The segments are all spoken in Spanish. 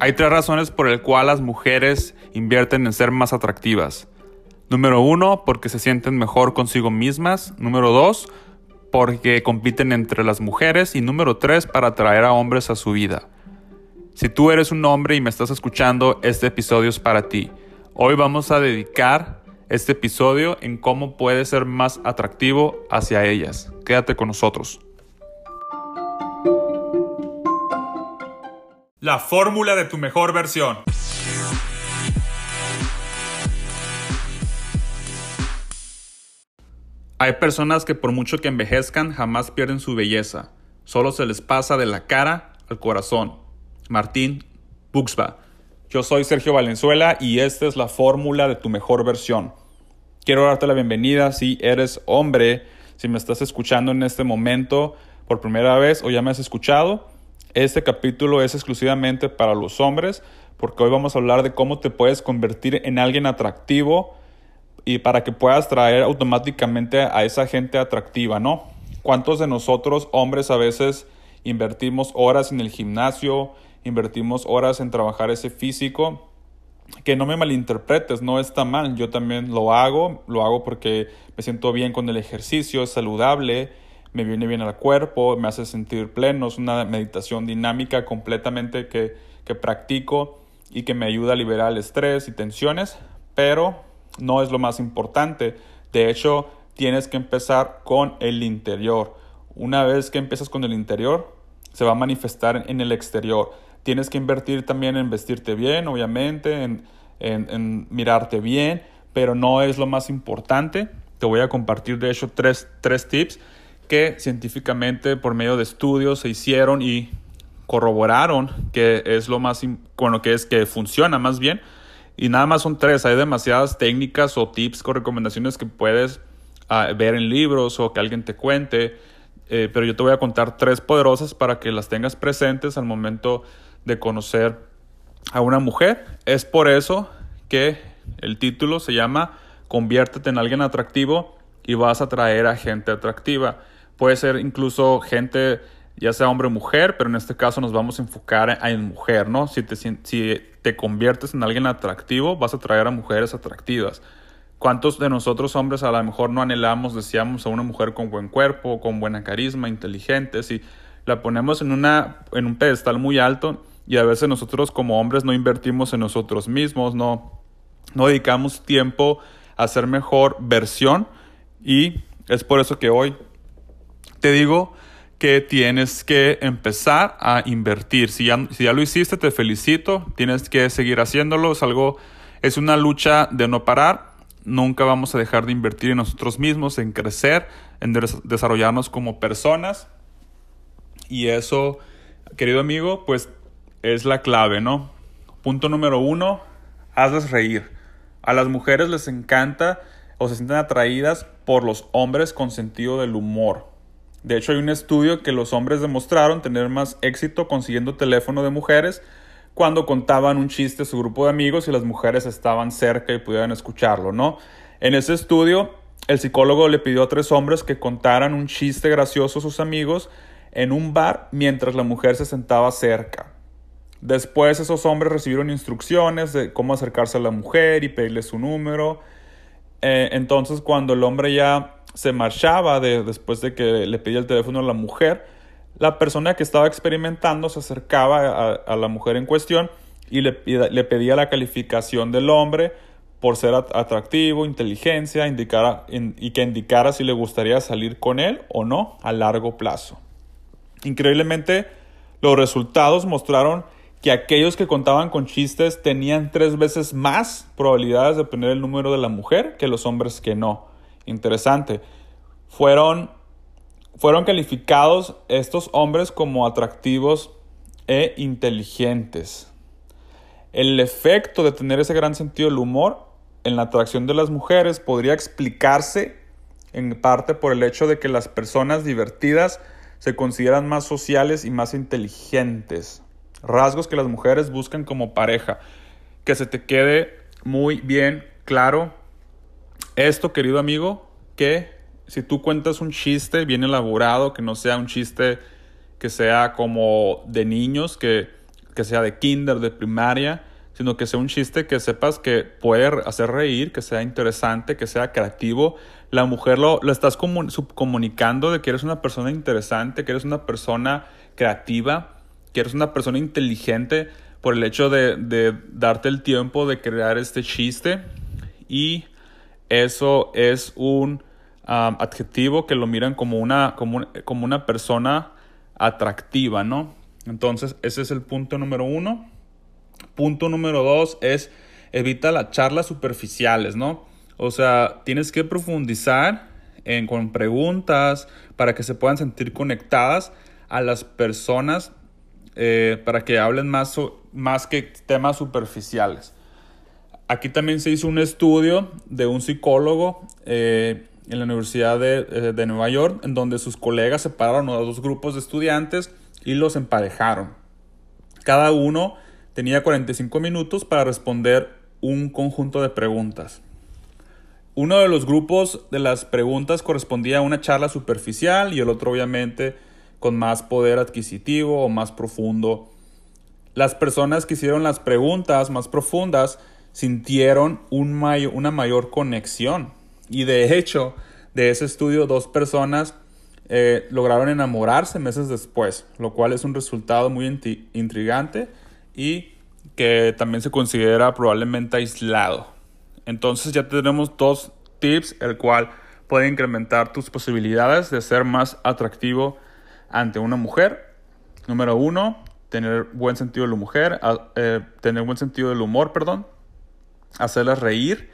Hay tres razones por las cuales las mujeres invierten en ser más atractivas. Número uno, porque se sienten mejor consigo mismas. Número dos, porque compiten entre las mujeres. Y número tres, para atraer a hombres a su vida. Si tú eres un hombre y me estás escuchando, este episodio es para ti. Hoy vamos a dedicar este episodio en cómo puedes ser más atractivo hacia ellas. Quédate con nosotros. La fórmula de tu mejor versión. Hay personas que por mucho que envejezcan jamás pierden su belleza. Solo se les pasa de la cara al corazón. Martín Buxba. Yo soy Sergio Valenzuela y esta es la fórmula de tu mejor versión. Quiero darte la bienvenida si eres hombre, si me estás escuchando en este momento por primera vez o ya me has escuchado este capítulo es exclusivamente para los hombres porque hoy vamos a hablar de cómo te puedes convertir en alguien atractivo y para que puedas traer automáticamente a esa gente atractiva, ¿no? ¿Cuántos de nosotros hombres a veces invertimos horas en el gimnasio, invertimos horas en trabajar ese físico? Que no me malinterpretes, no está mal, yo también lo hago, lo hago porque me siento bien con el ejercicio, es saludable, me viene bien al cuerpo, me hace sentir pleno, es una meditación dinámica completamente que, que practico y que me ayuda a liberar el estrés y tensiones, pero no es lo más importante. De hecho, tienes que empezar con el interior. Una vez que empiezas con el interior, se va a manifestar en el exterior. Tienes que invertir también en vestirte bien, obviamente, en, en, en mirarte bien, pero no es lo más importante. Te voy a compartir, de hecho, tres, tres tips que científicamente por medio de estudios se hicieron y corroboraron que es lo más, bueno, que es que funciona más bien. Y nada más son tres, hay demasiadas técnicas o tips o recomendaciones que puedes uh, ver en libros o que alguien te cuente, eh, pero yo te voy a contar tres poderosas para que las tengas presentes al momento de conocer a una mujer. Es por eso que el título se llama Conviértete en alguien atractivo y vas a atraer a gente atractiva. Puede ser incluso gente, ya sea hombre o mujer, pero en este caso nos vamos a enfocar en mujer, ¿no? Si te, si te conviertes en alguien atractivo, vas a atraer a mujeres atractivas. ¿Cuántos de nosotros hombres a lo mejor no anhelamos, deseamos a una mujer con buen cuerpo, con buena carisma, inteligente? Si la ponemos en, una, en un pedestal muy alto y a veces nosotros como hombres no invertimos en nosotros mismos, no, no dedicamos tiempo a ser mejor versión y es por eso que hoy te digo que tienes que empezar a invertir. Si ya, si ya lo hiciste, te felicito. Tienes que seguir haciéndolo. Es algo, es una lucha de no parar. Nunca vamos a dejar de invertir en nosotros mismos, en crecer, en desarrollarnos como personas. Y eso, querido amigo, pues es la clave, ¿no? Punto número uno, hazles reír. A las mujeres les encanta o se sienten atraídas por los hombres con sentido del humor. De hecho, hay un estudio que los hombres demostraron tener más éxito consiguiendo teléfono de mujeres cuando contaban un chiste a su grupo de amigos y las mujeres estaban cerca y pudieran escucharlo, ¿no? En ese estudio, el psicólogo le pidió a tres hombres que contaran un chiste gracioso a sus amigos en un bar mientras la mujer se sentaba cerca. Después esos hombres recibieron instrucciones de cómo acercarse a la mujer y pedirle su número. Eh, entonces cuando el hombre ya se marchaba de, después de que le pedía el teléfono a la mujer, la persona que estaba experimentando se acercaba a, la mujer en cuestión y le, le, pedía la calificación del hombre por ser atractivo, inteligencia, indicara, y que indicara si le gustaría salir con él o no a largo plazo. Increíblemente, los resultados mostraron que aquellos que contaban con chistes tenían tres veces más probabilidades de obtener el número de la mujer que los hombres que no interesante. Fueron, fueron calificados estos hombres como atractivos e inteligentes. El efecto de tener ese gran sentido del humor en la atracción de las mujeres podría explicarse en parte por el hecho de que las personas divertidas se consideran más sociales y más inteligentes. Rasgos que las mujeres buscan como pareja. Que se te quede muy bien claro esto, querido amigo, que si tú cuentas un chiste bien elaborado, que no sea un chiste que sea como de niños, que, que sea de kinder, de primaria, sino que sea un chiste que sepas que puede hacer reír, que sea interesante, que sea creativo. La mujer lo, lo estás comunicando de que eres una persona interesante, que eres una persona creativa, que eres una persona inteligente por el hecho de, de darte el tiempo de crear este chiste. Y eso es un adjetivo que lo miran como una, como una persona atractiva, ¿no? Entonces, ese es el punto número uno. Punto número dos es evita las charlas superficiales, ¿no? O sea, tienes que profundizar en, con preguntas para que se puedan sentir conectadas a las personas eh, para que hablen más, más que temas superficiales. Aquí también se hizo un estudio de un psicólogo eh, en la Universidad de, eh, de, Nueva York, en donde sus colegas separaron a dos grupos de estudiantes y los emparejaron. Cada uno tenía 45 minutos para responder un conjunto de preguntas. Uno de los grupos de las preguntas correspondía a una charla superficial y el otro obviamente con más poder adquisitivo o más profundo. Las personas que hicieron las preguntas más profundas sintieron un una mayor conexión. Y de hecho, de ese estudio, dos personas eh, lograron enamorarse meses después, lo cual es un resultado muy intrigante y que también se considera probablemente aislado. Entonces ya tenemos dos tips, el cual puede incrementar tus posibilidades de ser más atractivo ante una mujer. Número uno, tener buen sentido de la mujer, eh, tener buen sentido del humor, perdón, hacerlas reír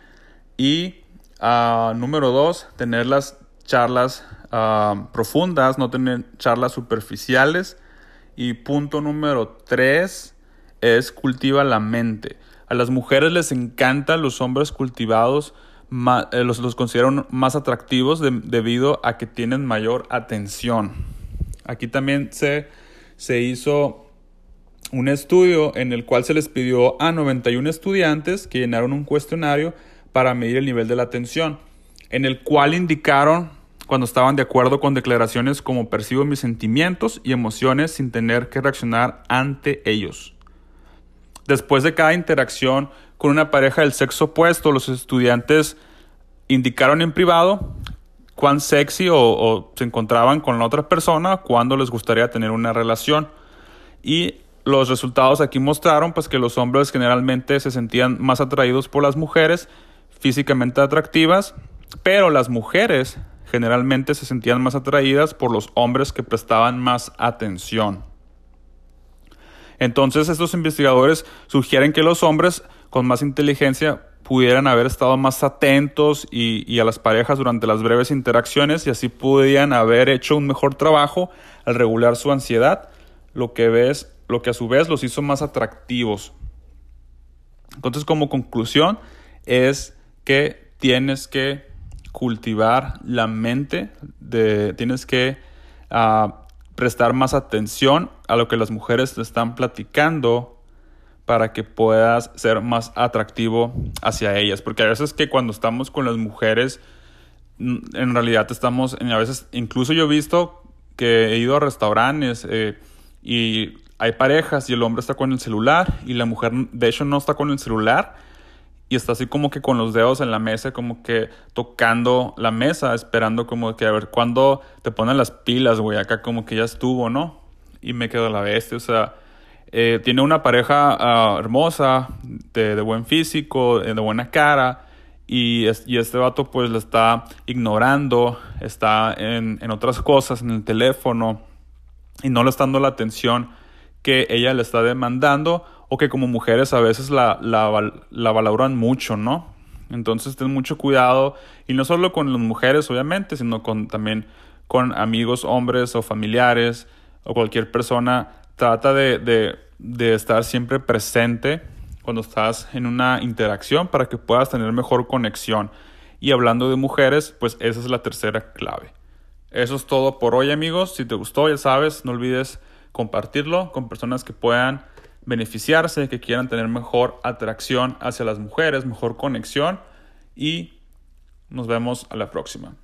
y ah, número dos, tener las charlas ah, profundas, no tener charlas superficiales y punto número tres es cultiva la mente. A las mujeres les encantan los hombres cultivados, eh, los, los consideran más atractivos debido a que tienen mayor atención. Aquí también se, se hizo un estudio en el cual se les pidió a 91 estudiantes que llenaron un cuestionario para medir el nivel de la atención, en el cual indicaron cuando estaban de acuerdo con declaraciones como percibo mis sentimientos y emociones sin tener que reaccionar ante ellos. Después de cada interacción con una pareja del sexo opuesto, los estudiantes indicaron en privado cuán sexy o, se encontraban con la otra persona, cuándo les gustaría tener una relación. Y los resultados aquí mostraron pues que los hombres generalmente se sentían más atraídos por las mujeres físicamente atractivas, pero las mujeres generalmente se sentían más atraídas por los hombres que prestaban más atención. Entonces estos investigadores sugieren que los hombres con más inteligencia pudieran haber estado más atentos y, a las parejas durante las breves interacciones y así pudieran haber hecho un mejor trabajo al regular su ansiedad, lo que, ves, lo que a su vez los hizo más atractivos. Entonces, como conclusión, es que tienes que cultivar la mente, de, tienes que ah, prestar más atención a lo que las mujeres te están platicando para que puedas ser más atractivo hacia ellas. Porque a veces que cuando estamos con las mujeres, en realidad estamos, a veces, incluso yo he visto que he ido a restaurantes eh, y hay parejas y el hombre está con el celular y la mujer de hecho no está con el celular y está así como que con los dedos en la mesa, como que tocando la mesa, esperando como que a ver cuándo te ponen las pilas, güey, acá como que ya estuvo, ¿no? Y me quedo la bestia, o sea, eh, tiene una pareja ah, hermosa, de, buen físico, de buena cara, y, este vato pues le está ignorando, está en, otras cosas, en el teléfono, y no le está dando la atención que ella le está demandando, o que como mujeres a veces la, la valoran mucho, ¿no? Entonces ten mucho cuidado, y no solo con las mujeres, obviamente, sino con también con amigos, hombres o familiares, o cualquier persona trata de, estar siempre presente cuando estás en una interacción para que puedas tener mejor conexión. Y hablando de mujeres, pues esa es la tercera clave. Eso es todo por hoy amigos. Si te gustó, ya sabes, no olvides compartirlo con personas que puedan beneficiarse, que quieran tener mejor atracción hacia las mujeres, mejor conexión y nos vemos a la próxima.